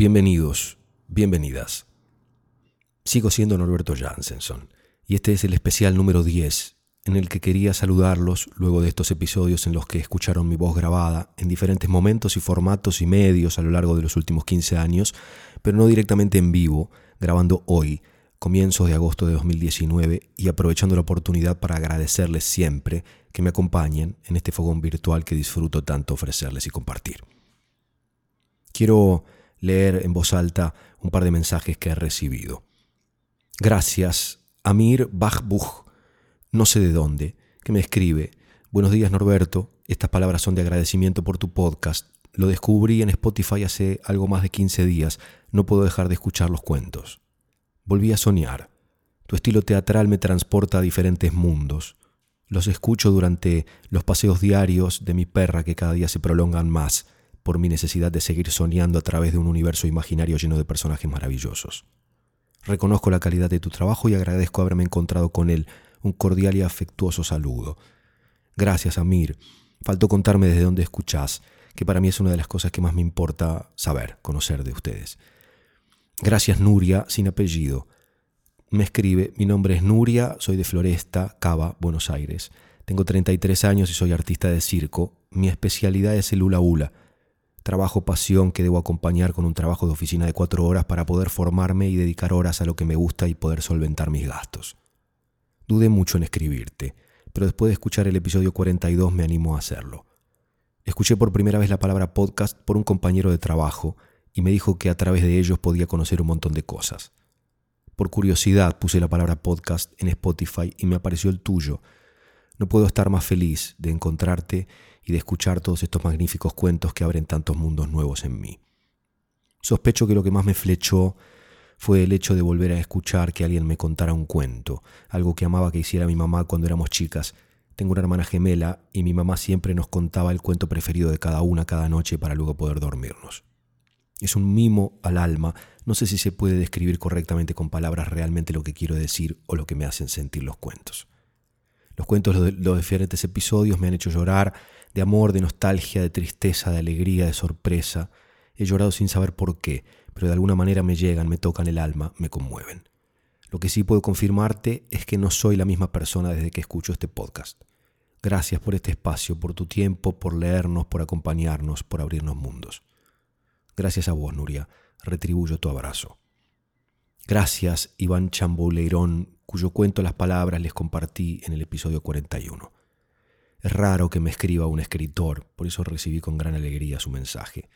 Bienvenidos, bienvenidas. Sigo siendo Norberto Jansenson y este es el especial número 10 en el que quería saludarlos luego de estos episodios en los que escucharon mi voz grabada en diferentes momentos y formatos y medios a lo largo de los últimos 15 años, pero no directamente en vivo, grabando hoy, comienzos de agosto de 2019 y aprovechando la oportunidad para agradecerles siempre que me acompañen en este fogón virtual que disfruto tanto ofrecerles y compartir. Quiero leer en voz alta un par de mensajes que he recibido. Gracias, Amir Bachbuch, no sé de dónde, que me escribe. Buenos días Norberto, estas palabras son de agradecimiento por tu podcast. Lo descubrí en Spotify hace algo más de 15 días, no puedo dejar de escuchar los cuentos. Volví a soñar. Tu estilo teatral me transporta a diferentes mundos. Los escucho durante los paseos diarios de mi perra que cada día se prolongan más por mi necesidad de seguir soñando a través de un universo imaginario lleno de personajes maravillosos. Reconozco la calidad de tu trabajo y agradezco haberme encontrado con él. Un cordial y afectuoso saludo. Gracias, Amir. Faltó contarme desde dónde escuchás, que para mí es una de las cosas que más me importa saber, conocer de ustedes. Gracias, Nuria, sin apellido. Me escribe, mi nombre es Nuria, soy de Floresta, Cava, Buenos Aires. Tengo 33 años y soy artista de circo. Mi especialidad es el hula hula trabajo pasión que debo acompañar con un trabajo de oficina de cuatro horas para poder formarme y dedicar horas a lo que me gusta y poder solventar mis gastos. Dudé mucho en escribirte, pero después de escuchar el episodio 42 me animó a hacerlo. Escuché por primera vez la palabra podcast por un compañero de trabajo y me dijo que a través de ellos podía conocer un montón de cosas. Por curiosidad puse la palabra podcast en Spotify y me apareció el tuyo. No puedo estar más feliz de encontrarte y de escuchar todos estos magníficos cuentos que abren tantos mundos nuevos en mí. Sospecho que lo que más me flechó fue el hecho de volver a escuchar que alguien me contara un cuento, algo que amaba que hiciera mi mamá cuando éramos chicas. Tengo una hermana gemela y mi mamá siempre nos contaba el cuento preferido de cada una cada noche para luego poder dormirnos. Es un mimo al alma, no sé si se puede describir correctamente con palabras realmente lo que quiero decir o lo que me hacen sentir los cuentos. Los cuentos de los diferentes episodios me han hecho llorar, de amor, de nostalgia, de tristeza, de alegría, de sorpresa. He llorado sin saber por qué, pero de alguna manera me llegan, me tocan el alma, me conmueven. Lo que sí puedo confirmarte es que no soy la misma persona desde que escucho este podcast. Gracias por este espacio, por tu tiempo, por leernos, por acompañarnos, por abrirnos mundos. Gracias a vos, Nuria. Retribuyo tu abrazo. Gracias, Iván Chambouleirón, cuyo cuento las palabras les compartí en el episodio 41. Es raro que me escriba un escritor, por eso recibí con gran alegría su mensaje.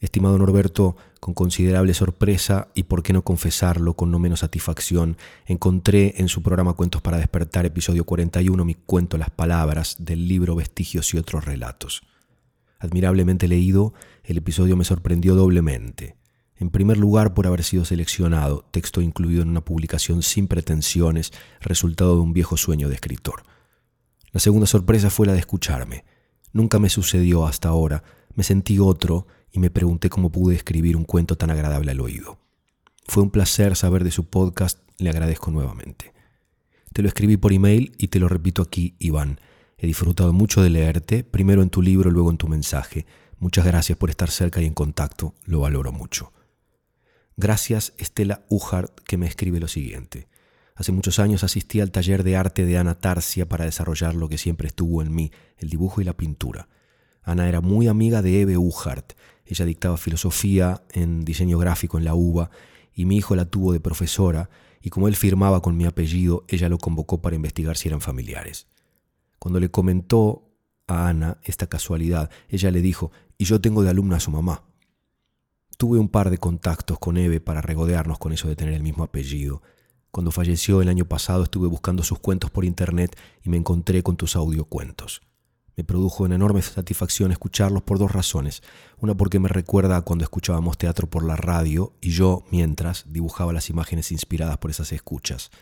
Estimado Norberto, con considerable sorpresa y por qué no confesarlo con no menos satisfacción, encontré en su programa Cuentos para despertar, episodio 41, mi cuento Las Palabras del libro Vestigios y otros relatos. Admirablemente leído, el episodio me sorprendió doblemente. En primer lugar, por haber sido seleccionado, texto incluido en una publicación sin pretensiones, resultado de un viejo sueño de escritor. La segunda sorpresa fue la de escucharme. Nunca me sucedió hasta ahora. Me sentí otro y me pregunté cómo pude escribir un cuento tan agradable al oído. Fue un placer saber de su podcast, le agradezco nuevamente. Te lo escribí por email y te lo repito aquí, Iván. He disfrutado mucho de leerte, primero en tu libro, luego en tu mensaje. Muchas gracias por estar cerca y en contacto, lo valoro mucho. Gracias Estela Ujart que me escribe lo siguiente. Hace muchos años asistí al taller de arte de Ana Tarsia para desarrollar lo que siempre estuvo en mí, el dibujo y la pintura. Ana era muy amiga de Eve Uhart. Ella dictaba filosofía en diseño gráfico en la UBA y mi hijo la tuvo de profesora y como él firmaba con mi apellido, ella lo convocó para investigar si eran familiares. Cuando le comentó a Ana esta casualidad, ella le dijo, y yo tengo de alumna a su mamá. Tuve un par de contactos con Eve para regodearnos con eso de tener el mismo apellido, cuando falleció el año pasado estuve buscando sus cuentos por internet y me encontré con tus audiocuentos. Me produjo una enorme satisfacción escucharlos por dos razones. Una porque me recuerda a cuando escuchábamos teatro por la radio y yo, mientras, dibujaba las imágenes inspiradas por esas escuchas.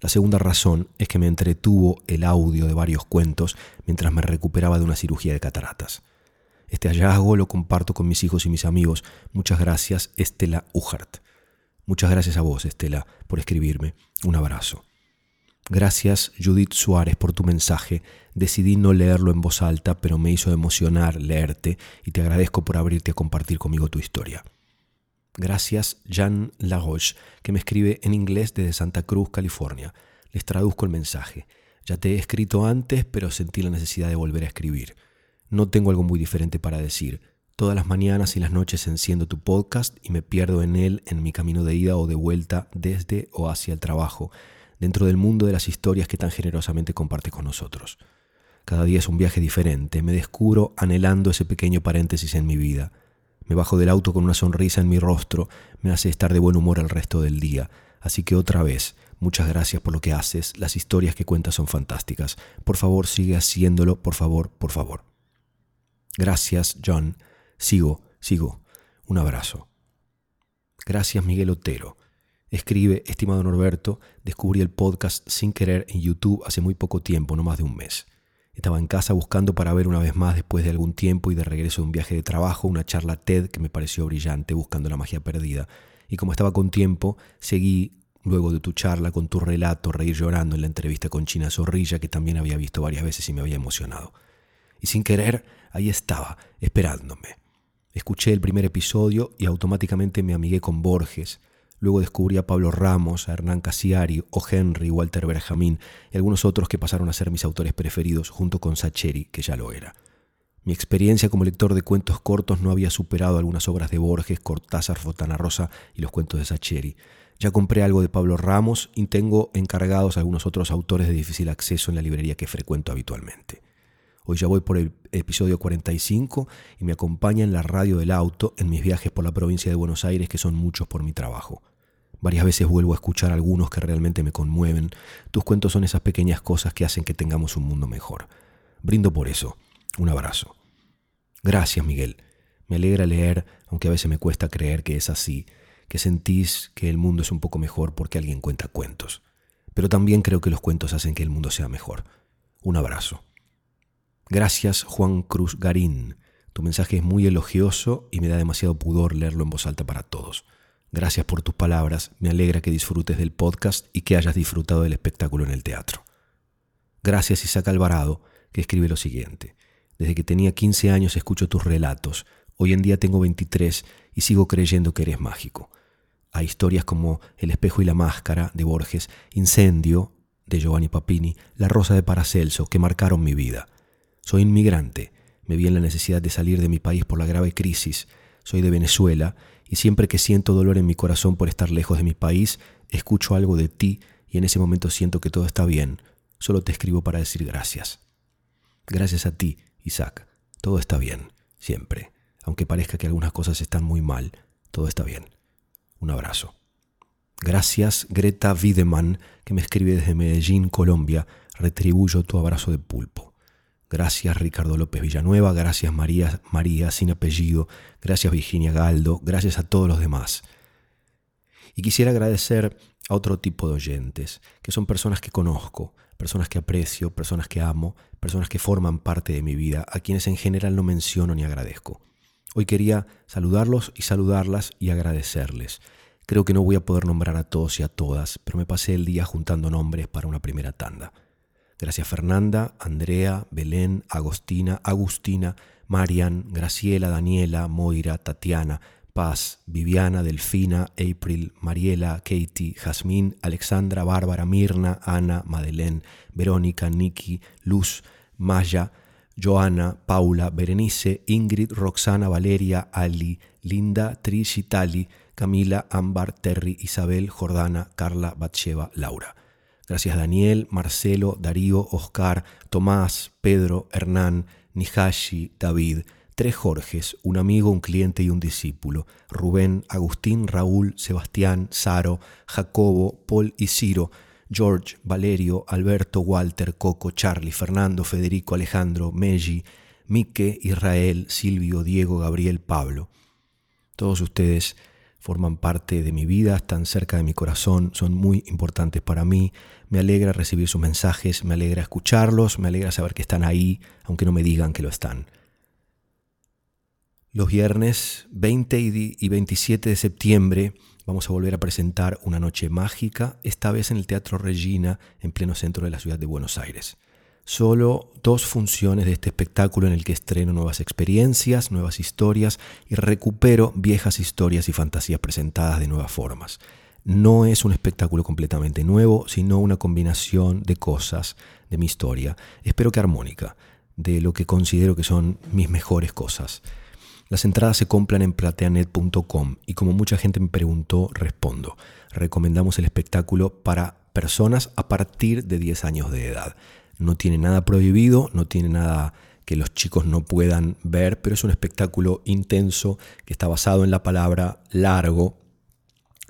La segunda razón es que me entretuvo el audio de varios cuentos mientras me recuperaba de una cirugía de cataratas. Este hallazgo lo comparto con mis hijos y mis amigos. Muchas gracias, Estela Ujart. Muchas gracias a vos, Estela, por escribirme. Un abrazo. Gracias, Judith Suárez, por tu mensaje. Decidí no leerlo en voz alta, pero me hizo emocionar leerte y te agradezco por abrirte a compartir conmigo tu historia. Gracias Jan Laroche, que me escribe en inglés desde Santa Cruz, California. Les traduzco el mensaje. Ya te he escrito antes, pero sentí la necesidad de volver a escribir. No tengo algo muy diferente para decir. Todas las mañanas y las noches enciendo tu podcast y me pierdo en él en mi camino de ida o de vuelta desde o hacia el trabajo, dentro del mundo de las historias que tan generosamente compartes con nosotros. Cada día es un viaje diferente, me descubro anhelando ese pequeño paréntesis en mi vida. Me bajo del auto con una sonrisa en mi rostro, me hace estar de buen humor el resto del día. Así que otra vez, muchas gracias por lo que haces, las historias que cuentas son fantásticas. Por favor, sigue haciéndolo, por favor, por favor. Gracias, John. Sigo, sigo. Un abrazo. Gracias, Miguel Otero. Escribe, estimado Norberto, descubrí el podcast sin querer en YouTube hace muy poco tiempo, no más de un mes. Estaba en casa buscando para ver una vez más después de algún tiempo y de regreso de un viaje de trabajo una charla TED que me pareció brillante buscando la magia perdida. Y como estaba con tiempo, seguí luego de tu charla con tu relato Reír llorando en la entrevista con China Zorrilla que también había visto varias veces y me había emocionado. Y sin querer, ahí estaba, esperándome. Escuché el primer episodio y automáticamente me amigué con Borges, Luego descubrí a Pablo Ramos, a Hernán Casiari, O. Henry, Walter Benjamín y algunos otros que pasaron a ser mis autores preferidos junto con Sacheri, que ya lo era. Mi experiencia como lector de cuentos cortos no había superado algunas obras de Borges, Cortázar, Fotana Rosa y los cuentos de Sacheri. Ya compré algo de Pablo Ramos y tengo encargados algunos otros autores de difícil acceso en la librería que frecuento habitualmente. Hoy ya voy por el episodio 45 y me acompaña en la radio del auto en mis viajes por la provincia de Buenos Aires, que son muchos por mi trabajo. Varias veces vuelvo a escuchar algunos que realmente me conmueven. Tus cuentos son esas pequeñas cosas que hacen que tengamos un mundo mejor. Brindo por eso. Un abrazo. Gracias, Miguel. Me alegra leer, aunque a veces me cuesta creer que es así, que sentís que el mundo es un poco mejor porque alguien cuenta cuentos. Pero también creo que los cuentos hacen que el mundo sea mejor. Un abrazo. Gracias, Juan Cruz Garín. Tu mensaje es muy elogioso y me da demasiado pudor leerlo en voz alta para todos. Gracias por tus palabras, me alegra que disfrutes del podcast y que hayas disfrutado del espectáculo en el teatro. Gracias Isaac Alvarado, que escribe lo siguiente. Desde que tenía 15 años escucho tus relatos, hoy en día tengo 23 y sigo creyendo que eres mágico. Hay historias como El espejo y la máscara de Borges, Incendio de Giovanni Papini, La rosa de Paracelso, que marcaron mi vida. Soy inmigrante, me vi en la necesidad de salir de mi país por la grave crisis, soy de Venezuela y siempre que siento dolor en mi corazón por estar lejos de mi país, escucho algo de ti y en ese momento siento que todo está bien. Solo te escribo para decir gracias. Gracias a ti, Isaac. Todo está bien, siempre. Aunque parezca que algunas cosas están muy mal, todo está bien. Un abrazo. Gracias, Greta Wiedemann, que me escribe desde Medellín, Colombia. Retribuyo tu abrazo de pulpo. Gracias Ricardo López Villanueva, gracias María, María sin apellido, gracias Virginia Galdo, gracias a todos los demás. Y quisiera agradecer a otro tipo de oyentes, que son personas que conozco, personas que aprecio, personas que amo, personas que forman parte de mi vida, a quienes en general no menciono ni agradezco. Hoy quería saludarlos y saludarlas y agradecerles. Creo que no voy a poder nombrar a todos y a todas, pero me pasé el día juntando nombres para una primera tanda. Gracias Fernanda, Andrea, Belén, Agostina, Agustina, Marian, Graciela, Daniela, Moira, Tatiana, Paz, Viviana, Delfina, April, Mariela, Katie, Jazmín, Alexandra, Bárbara, Mirna, Ana, Madeleine, Verónica, Nikki, Luz, Maya, Joana, Paula, Berenice, Ingrid, Roxana, Valeria, Ali, Linda, Trish, Itali, Camila, Ámbar, Terry, Isabel, Jordana, Carla, Batsheva, Laura. Gracias Daniel, Marcelo, Darío, Oscar, Tomás, Pedro, Hernán, Nihashi, David, tres Jorges, un amigo, un cliente y un discípulo, Rubén, Agustín, Raúl, Sebastián, Saro, Jacobo, Paul y Ciro, George, Valerio, Alberto, Walter, Coco, Charlie, Fernando, Federico, Alejandro, Meji, Mique, Israel, Silvio, Diego, Gabriel, Pablo. Todos ustedes forman parte de mi vida, están cerca de mi corazón, son muy importantes para mí. Me alegra recibir sus mensajes, me alegra escucharlos, me alegra saber que están ahí, aunque no me digan que lo están. Los viernes 20 y 27 de septiembre vamos a volver a presentar una noche mágica, esta vez en el Teatro Regina, en pleno centro de la ciudad de Buenos Aires. Solo dos funciones de este espectáculo en el que estreno nuevas experiencias, nuevas historias y recupero viejas historias y fantasías presentadas de nuevas formas. No es un espectáculo completamente nuevo, sino una combinación de cosas de mi historia, espero que armónica, de lo que considero que son mis mejores cosas. Las entradas se compran en plateanet.com y como mucha gente me preguntó, respondo. Recomendamos el espectáculo para personas a partir de 10 años de edad. No tiene nada prohibido, no tiene nada que los chicos no puedan ver, pero es un espectáculo intenso que está basado en la palabra largo,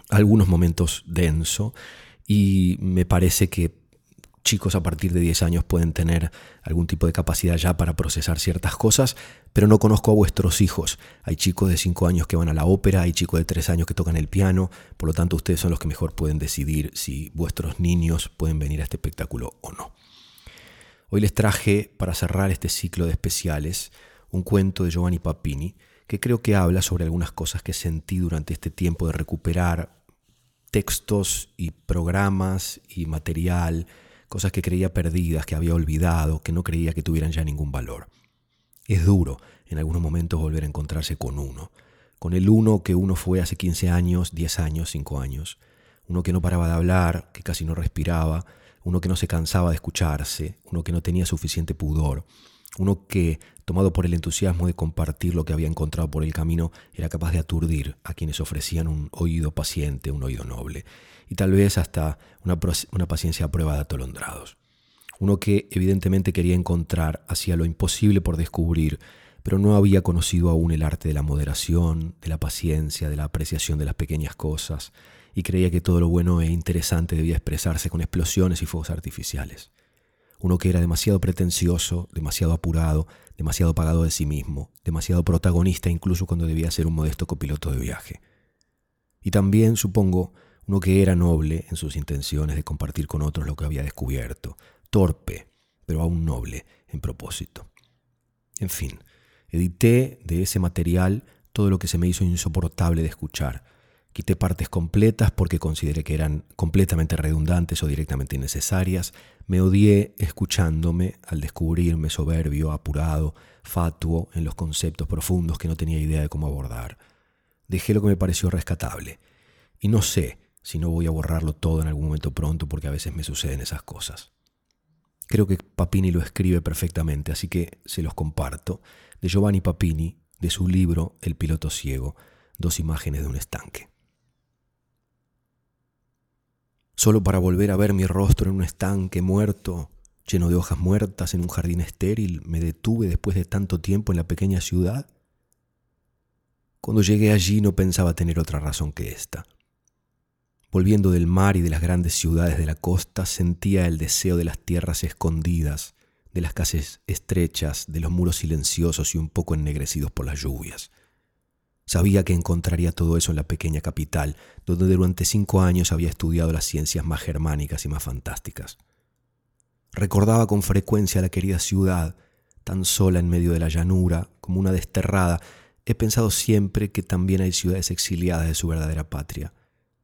algunos momentos denso, y me parece que chicos a partir de 10 años pueden tener algún tipo de capacidad ya para procesar ciertas cosas, pero no conozco a vuestros hijos. Hay chicos de 5 años que van a la ópera, hay chicos de 3 años que tocan el piano, por lo tanto ustedes son los que mejor pueden decidir si vuestros niños pueden venir a este espectáculo o no. Hoy les traje, para cerrar este ciclo de especiales, un cuento de Giovanni Papini, que creo que habla sobre algunas cosas que sentí durante este tiempo de recuperar textos y programas y material cosas que creía perdidas, que había olvidado, que no creía que tuvieran ya ningún valor. Es duro en algunos momentos volver a encontrarse con uno, con el uno que uno fue hace 15 años, 10 años, 5 años, uno que no paraba de hablar, que casi no respiraba, uno que no se cansaba de escucharse, uno que no tenía suficiente pudor, uno que, tomado por el entusiasmo de compartir lo que había encontrado por el camino, era capaz de aturdir a quienes ofrecían un oído paciente, un oído noble, y tal vez hasta una, paciencia a prueba de atolondrados. Uno que evidentemente quería encontrar, hacía lo imposible por descubrir, pero no había conocido aún el arte de la moderación, de la paciencia, de la apreciación de las pequeñas cosas, y creía que todo lo bueno e interesante debía expresarse con explosiones y fuegos artificiales. Uno que era demasiado pretencioso, demasiado apurado, demasiado pagado de sí mismo, demasiado protagonista incluso cuando debía ser un modesto copiloto de viaje. Y también, supongo, uno que era noble en sus intenciones de compartir con otros lo que había descubierto, torpe, pero aún noble en propósito. En fin, edité de ese material todo lo que se me hizo insoportable de escuchar. Quité partes completas porque consideré que eran completamente redundantes o directamente innecesarias. Me odié escuchándome al descubrirme soberbio, apurado, fatuo en los conceptos profundos que no tenía idea de cómo abordar. Dejé lo que me pareció rescatable. Y no sé si no voy a borrarlo todo en algún momento pronto porque a veces me suceden esas cosas. Creo que Papini lo escribe perfectamente, así que se los comparto, de Giovanni Papini, de su libro El piloto ciego, dos imágenes de un estanque. Solo para volver a ver mi rostro en un estanque muerto, lleno de hojas muertas en un jardín estéril, me detuve después de tanto tiempo en la pequeña ciudad. Cuando llegué allí no pensaba tener otra razón que esta. Volviendo del mar y de las grandes ciudades de la costa, sentía el deseo de las tierras escondidas, de las calles estrechas, de los muros silenciosos y un poco ennegrecidos por las lluvias. Sabía que encontraría todo eso en la pequeña capital, donde durante cinco años había estudiado las ciencias más germánicas y más fantásticas. Recordaba con frecuencia la querida ciudad, tan sola en medio de la llanura, como una desterrada. He pensado siempre que también hay ciudades exiliadas de su verdadera patria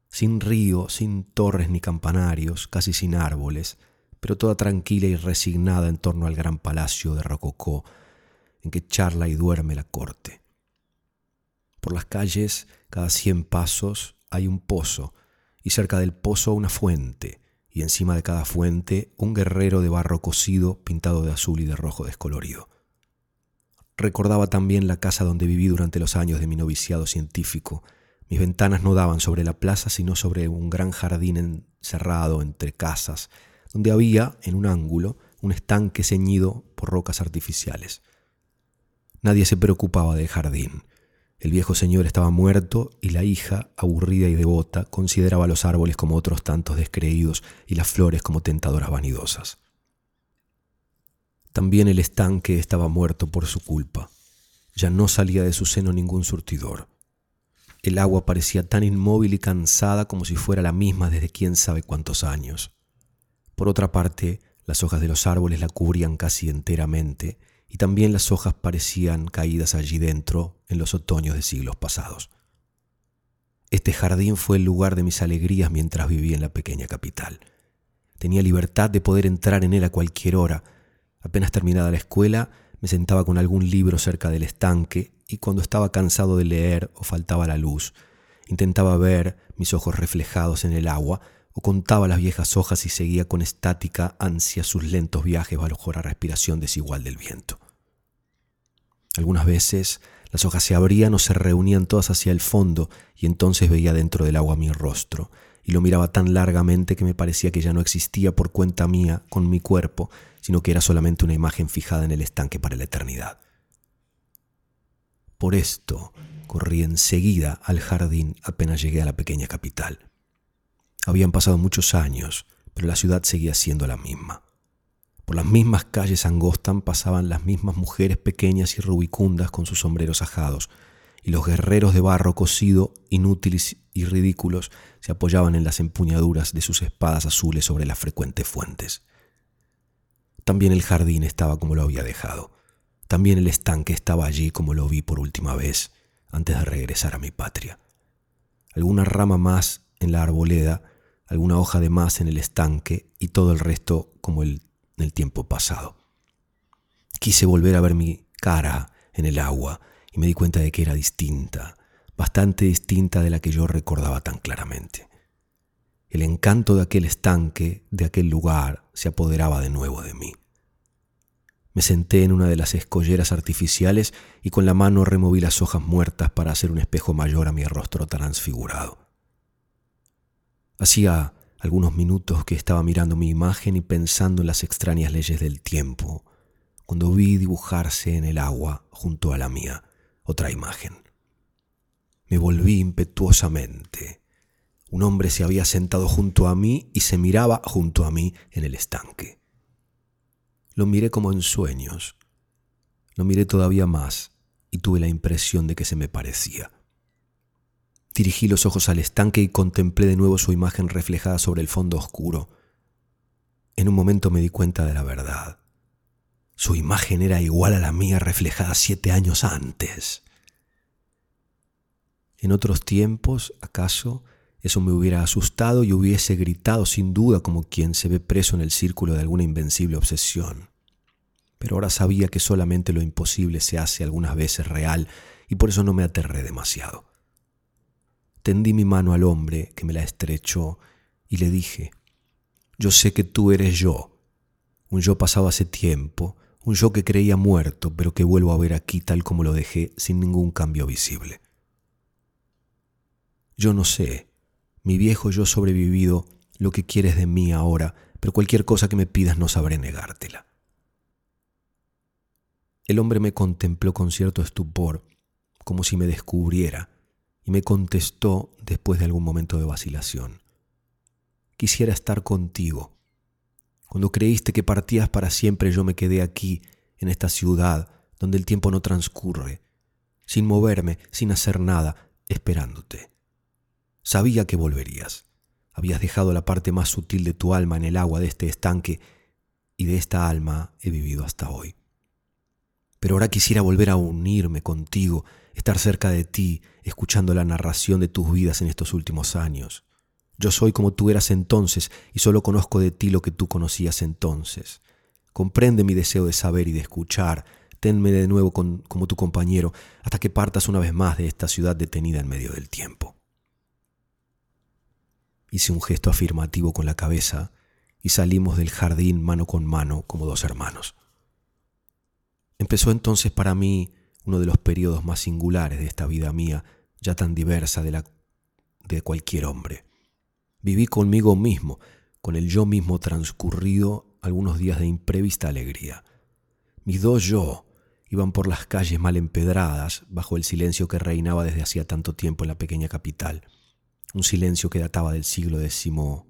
sin río, sin torres ni campanarios, casi sin árboles, pero toda tranquila y resignada en torno al gran palacio de Rococó, en que charla y duerme la corte. Por las calles, cada cien pasos, hay un pozo, y cerca del pozo una fuente, y encima de cada fuente un guerrero de barro cocido pintado de azul y de rojo descolorido. Recordaba también la casa donde viví durante los años de mi noviciado científico, mis ventanas no daban sobre la plaza, sino sobre un gran jardín encerrado entre casas, donde había, en un ángulo, un estanque ceñido por rocas artificiales. Nadie se preocupaba del jardín. El viejo señor estaba muerto y la hija, aburrida y devota, consideraba los árboles como otros tantos descreídos y las flores como tentadoras vanidosas. También el estanque estaba muerto por su culpa. Ya no salía de su seno ningún surtidor. El agua parecía tan inmóvil y cansada como si fuera la misma desde quién sabe cuántos años. Por otra parte, las hojas de los árboles la cubrían casi enteramente y también las hojas parecían caídas allí dentro en los otoños de siglos pasados. Este jardín fue el lugar de mis alegrías mientras vivía en la pequeña capital. Tenía libertad de poder entrar en él a cualquier hora Apenas terminada la escuela, me sentaba con algún libro cerca del estanque y cuando estaba cansado de leer o faltaba la luz, intentaba ver mis ojos reflejados en el agua o contaba las viejas hojas y seguía con estática ansia sus lentos viajes bajo la respiración desigual del viento. Algunas veces las hojas se abrían o se reunían todas hacia el fondo y entonces veía dentro del agua mi rostro y lo miraba tan largamente que me parecía que ya no existía por cuenta mía con mi cuerpo, sino que era solamente una imagen fijada en el estanque para la eternidad. Por esto corrí enseguida al jardín apenas llegué a la pequeña capital. Habían pasado muchos años, pero la ciudad seguía siendo la misma. Por las mismas calles angostan pasaban las mismas mujeres pequeñas y rubicundas con sus sombreros ajados, y los guerreros de barro cocido, inútiles y ridículos, se apoyaban en las empuñaduras de sus espadas azules sobre las frecuentes fuentes. También el jardín estaba como lo había dejado. También el estanque estaba allí como lo vi por última vez, antes de regresar a mi patria. Alguna rama más en la arboleda, alguna hoja de más en el estanque y todo el resto como el en el tiempo pasado. Quise volver a ver mi cara en el agua y me di cuenta de que era distinta, bastante distinta de la que yo recordaba tan claramente. El encanto de aquel estanque, de aquel lugar, se apoderaba de nuevo de mí. Me senté en una de las escolleras artificiales y con la mano removí las hojas muertas para hacer un espejo mayor a mi rostro transfigurado. Hacía algunos minutos que estaba mirando mi imagen y pensando en las extrañas leyes del tiempo, cuando vi dibujarse en el agua junto a la mía otra imagen. Me volví impetuosamente. Un hombre se había sentado junto a mí y se miraba junto a mí en el estanque. Lo miré como en sueños. Lo miré todavía más y tuve la impresión de que se me parecía. Dirigí los ojos al estanque y contemplé de nuevo su imagen reflejada sobre el fondo oscuro. En un momento me di cuenta de la verdad. Su imagen era igual a la mía reflejada siete años antes. En otros tiempos, acaso, eso me hubiera asustado y hubiese gritado sin duda como quien se ve preso en el círculo de alguna invencible obsesión. Pero ahora sabía que solamente lo imposible se hace algunas veces real y por eso no me aterré demasiado. Tendí mi mano al hombre que me la estrechó y le dije, yo sé que tú eres yo, un yo pasado hace tiempo, un yo que creía muerto, pero que vuelvo a ver aquí tal como lo dejé, sin ningún cambio visible. Yo no sé, mi viejo yo sobrevivido, lo que quieres de mí ahora, pero cualquier cosa que me pidas no sabré negártela. El hombre me contempló con cierto estupor, como si me descubriera, y me contestó después de algún momento de vacilación. Quisiera estar contigo. Cuando creíste que partías para siempre yo me quedé aquí, en esta ciudad, donde el tiempo no transcurre, sin moverme, sin hacer nada, esperándote. Sabía que volverías. Habías dejado la parte más sutil de tu alma en el agua de este estanque y de esta alma he vivido hasta hoy. Pero ahora quisiera volver a unirme contigo estar cerca de ti, escuchando la narración de tus vidas en estos últimos años. Yo soy como tú eras entonces y solo conozco de ti lo que tú conocías entonces. Comprende mi deseo de saber y de escuchar. Tenme de nuevo como tu compañero hasta que partas una vez más de esta ciudad detenida en medio del tiempo. Hice un gesto afirmativo con la cabeza y salimos del jardín mano con mano como dos hermanos. Empezó entonces para mí uno de los periodos más singulares de esta vida mía, ya tan diversa de la de cualquier hombre. Viví conmigo mismo, con el yo mismo transcurrido algunos días de imprevista alegría. Mis dos yo iban por las calles mal empedradas bajo el silencio que reinaba desde hacía tanto tiempo en la pequeña capital, un silencio que databa del siglo XVIII,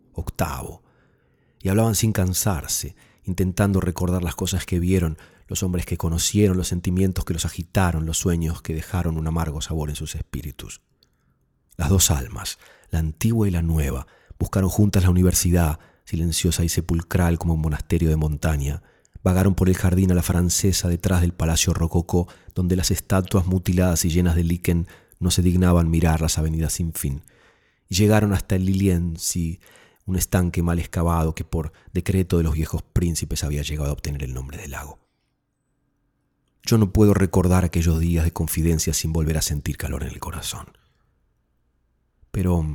y hablaban sin cansarse, intentando recordar las cosas que vieron, los hombres que conocieron, los sentimientos que los agitaron, los sueños que dejaron un amargo sabor en sus espíritus. Las dos almas, la antigua y la nueva, buscaron juntas la universidad, silenciosa y sepulcral como un monasterio de montaña, vagaron por el jardín a la francesa detrás del palacio rococó, donde las estatuas mutiladas y llenas de líquen no se dignaban mirar las avenidas sin fin, y llegaron hasta el Liliensi, un estanque mal excavado que por decreto de los viejos príncipes había llegado a obtener el nombre de lago. Yo no puedo recordar aquellos días de confidencia sin volver a sentir calor en el corazón. Pero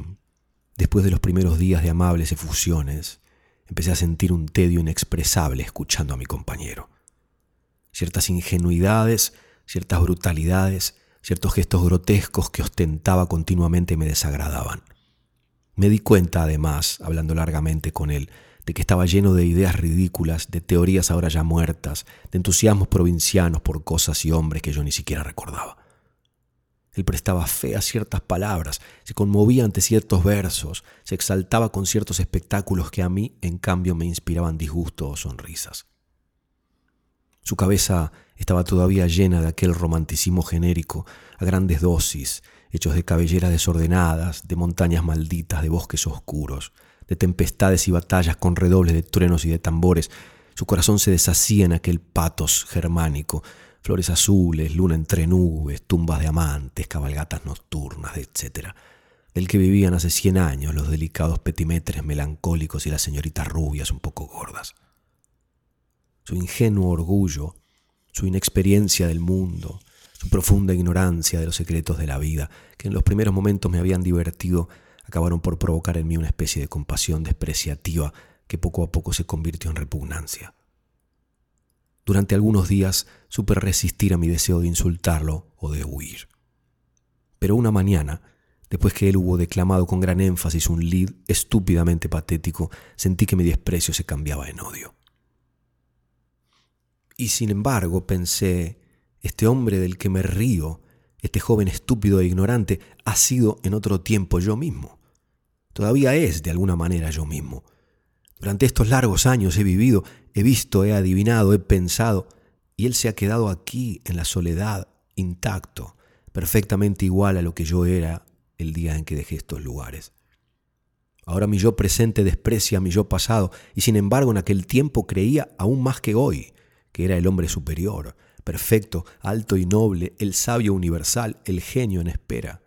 después de los primeros días de amables efusiones, empecé a sentir un tedio inexpresable escuchando a mi compañero. Ciertas ingenuidades, ciertas brutalidades, ciertos gestos grotescos que ostentaba continuamente me desagradaban. Me di cuenta, además, hablando largamente con él, de que estaba lleno de ideas ridículas, de teorías ahora ya muertas, de entusiasmos provincianos por cosas y hombres que yo ni siquiera recordaba. Él prestaba fe a ciertas palabras, se conmovía ante ciertos versos, se exaltaba con ciertos espectáculos que a mí, en cambio, me inspiraban disgusto o sonrisas. Su cabeza estaba todavía llena de aquel romanticismo genérico, a grandes dosis, hechos de cabelleras desordenadas, de montañas malditas, de bosques oscuros, de tempestades y batallas con redobles de truenos y de tambores. Su corazón se deshacía en aquel patos germánico, flores azules, luna entre nubes, tumbas de amantes, cabalgatas nocturnas, etc., del que vivían hace cien años los delicados petimetres melancólicos y las señoritas rubias un poco gordas. Su ingenuo orgullo, su inexperiencia del mundo, su profunda ignorancia de los secretos de la vida, que en los primeros momentos me habían divertido, acabaron por provocar en mí una especie de compasión despreciativa que poco a poco se convirtió en repugnancia. Durante algunos días supe resistir a mi deseo de insultarlo o de huir. Pero una mañana, después que él hubo declamado con gran énfasis un lead estúpidamente patético, sentí que mi desprecio se cambiaba en odio. Y sin embargo pensé, este hombre del que me río este joven estúpido e ignorante ha sido en otro tiempo yo mismo. Todavía es de alguna manera yo mismo. Durante estos largos años he vivido, he visto, he adivinado, he pensado, y él se ha quedado aquí en la soledad, intacto, perfectamente igual a lo que yo era el día en que dejé estos lugares. Ahora mi yo presente desprecia mi yo pasado, y sin embargo en aquel tiempo creía aún más que hoy que era el hombre superior, perfecto, alto y noble, el sabio universal, el genio en espera.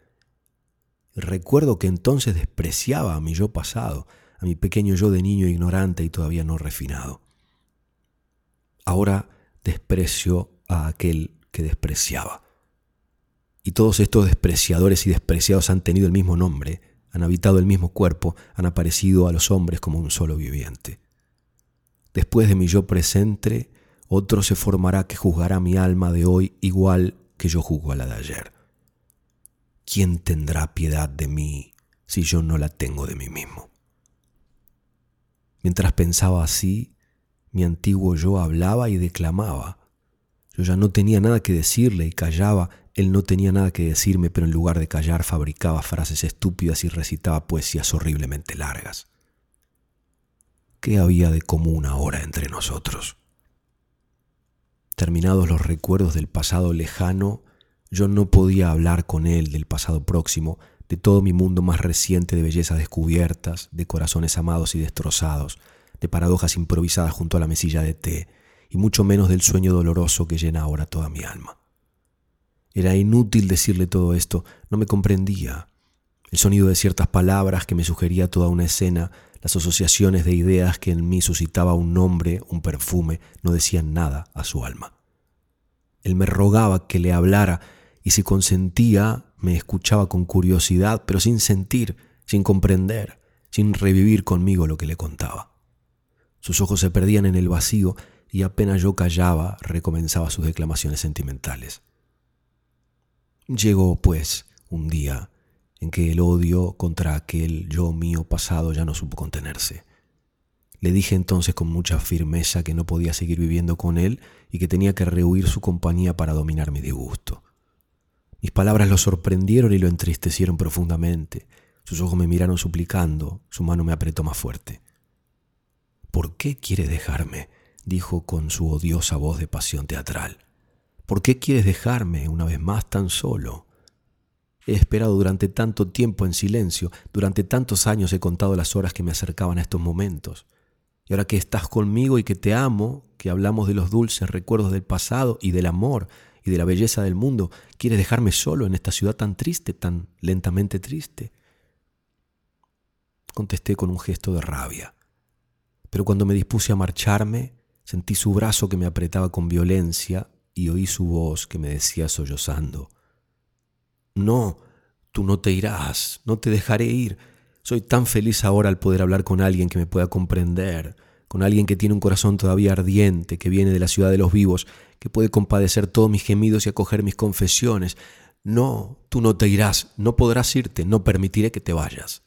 Recuerdo que entonces despreciaba a mi yo pasado, a mi pequeño yo de niño ignorante y todavía no refinado. Ahora desprecio a aquel que despreciaba. Y todos estos despreciadores y despreciados han tenido el mismo nombre, han habitado el mismo cuerpo, han aparecido a los hombres como un solo viviente. Después de mi yo presente, otro se formará que juzgará mi alma de hoy igual que yo juzgo a la de ayer. ¿Quién tendrá piedad de mí si yo no la tengo de mí mismo? Mientras pensaba así, mi antiguo yo hablaba y declamaba. Yo ya no tenía nada que decirle y callaba, él no tenía nada que decirme, pero en lugar de callar fabricaba frases estúpidas y recitaba poesías horriblemente largas. ¿Qué había de común ahora entre nosotros? Terminados los recuerdos del pasado lejano, yo no podía hablar con él del pasado próximo, de todo mi mundo más reciente de bellezas descubiertas, de corazones amados y destrozados, de paradojas improvisadas junto a la mesilla de té, y mucho menos del sueño doloroso que llena ahora toda mi alma. Era inútil decirle todo esto, no me comprendía. El sonido de ciertas palabras que me sugería toda una escena las asociaciones de ideas que en mí suscitaba un nombre, un perfume, no decían nada a su alma. Él me rogaba que le hablara y si consentía, me escuchaba con curiosidad, pero sin sentir, sin comprender, sin revivir conmigo lo que le contaba. Sus ojos se perdían en el vacío y apenas yo callaba, recomenzaba sus declamaciones sentimentales. Llegó, pues, un día en que el odio contra aquel yo mío pasado ya no supo contenerse. Le dije entonces con mucha firmeza que no podía seguir viviendo con él y que tenía que rehuir su compañía para dominar mi disgusto. Mis palabras lo sorprendieron y lo entristecieron profundamente. Sus ojos me miraron suplicando, su mano me apretó más fuerte. ¿Por qué quieres dejarme? dijo con su odiosa voz de pasión teatral. ¿Por qué quieres dejarme una vez más tan solo? He esperado durante tanto tiempo en silencio, durante tantos años he contado las horas que me acercaban a estos momentos. Y ahora que estás conmigo y que te amo, que hablamos de los dulces recuerdos del pasado y del amor y de la belleza del mundo, ¿quieres dejarme solo en esta ciudad tan triste, tan lentamente triste? contesté con un gesto de rabia. Pero cuando me dispuse a marcharme, sentí su brazo que me apretaba con violencia y oí su voz que me decía sollozando, No, tú no te irás, no te dejaré ir. Soy tan feliz ahora al poder hablar con alguien que me pueda comprender, con alguien que tiene un corazón todavía ardiente, que viene de la ciudad de los vivos, que puede compadecer todos mis gemidos y acoger mis confesiones. No, tú no te irás, no podrás irte, no permitiré que te vayas.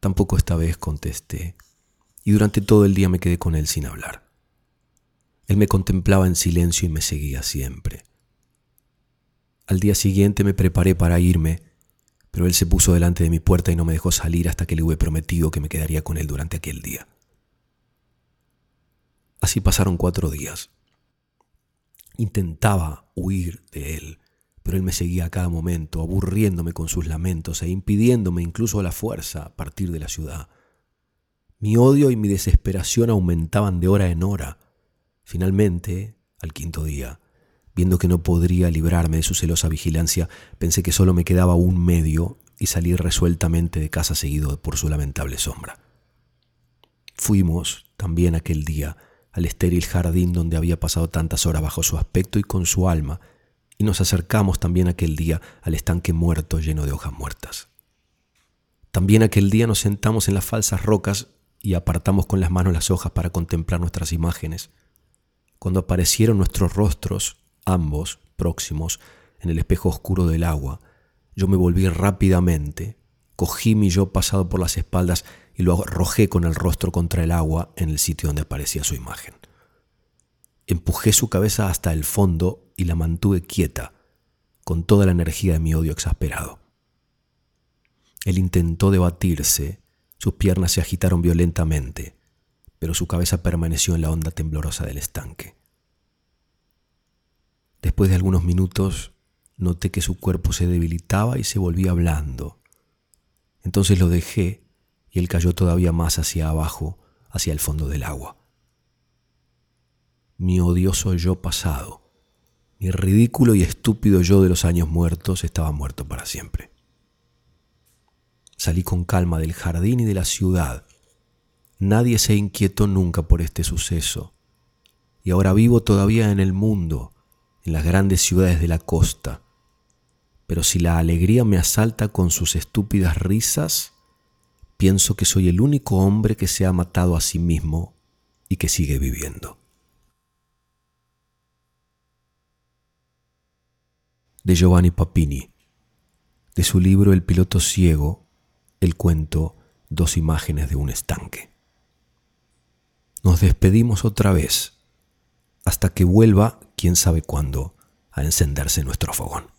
Tampoco esta vez contesté, y durante todo el día me quedé con él sin hablar. Él me contemplaba en silencio y me seguía siempre. Al día siguiente me preparé para irme, pero él se puso delante de mi puerta y no me dejó salir hasta que le hube prometido que me quedaría con él durante aquel día. Así pasaron cuatro días. Intentaba huir de él, pero él me seguía a cada momento, aburriéndome con sus lamentos e impidiéndome incluso a la fuerza partir de la ciudad. Mi odio y mi desesperación aumentaban de hora en hora. Finalmente, al quinto día, viendo que no podría librarme de su celosa vigilancia, pensé que solo me quedaba un medio y salí resueltamente de casa seguido por su lamentable sombra. Fuimos también aquel día al estéril jardín donde había pasado tantas horas bajo su aspecto y con su alma, y nos acercamos también aquel día al estanque muerto lleno de hojas muertas. También aquel día nos sentamos en las falsas rocas y apartamos con las manos las hojas para contemplar nuestras imágenes. Cuando aparecieron nuestros rostros, ambos próximos, en el espejo oscuro del agua, yo me volví rápidamente, cogí mi yo pasado por las espaldas y lo arrojé con el rostro contra el agua en el sitio donde aparecía su imagen. Empujé su cabeza hasta el fondo y la mantuve quieta, con toda la energía de mi odio exasperado. Él intentó debatirse, sus piernas se agitaron violentamente, pero su cabeza permaneció en la onda temblorosa del estanque. Después de algunos minutos noté que su cuerpo se debilitaba y se volvía blando. Entonces lo dejé y él cayó todavía más hacia abajo, hacia el fondo del agua. Mi odioso yo pasado, mi ridículo y estúpido yo de los años muertos estaba muerto para siempre. Salí con calma del jardín y de la ciudad. Nadie se inquietó nunca por este suceso. Y ahora vivo todavía en el mundo, en las grandes ciudades de la costa. Pero si la alegría me asalta con sus estúpidas risas, pienso que soy el único hombre que se ha matado a sí mismo y que sigue viviendo. De Giovanni Papini, de su libro El piloto ciego, el cuento Dos imágenes de un estanque. Nos despedimos otra vez, hasta que vuelva, quién sabe cuándo, a encenderse nuestro fogón.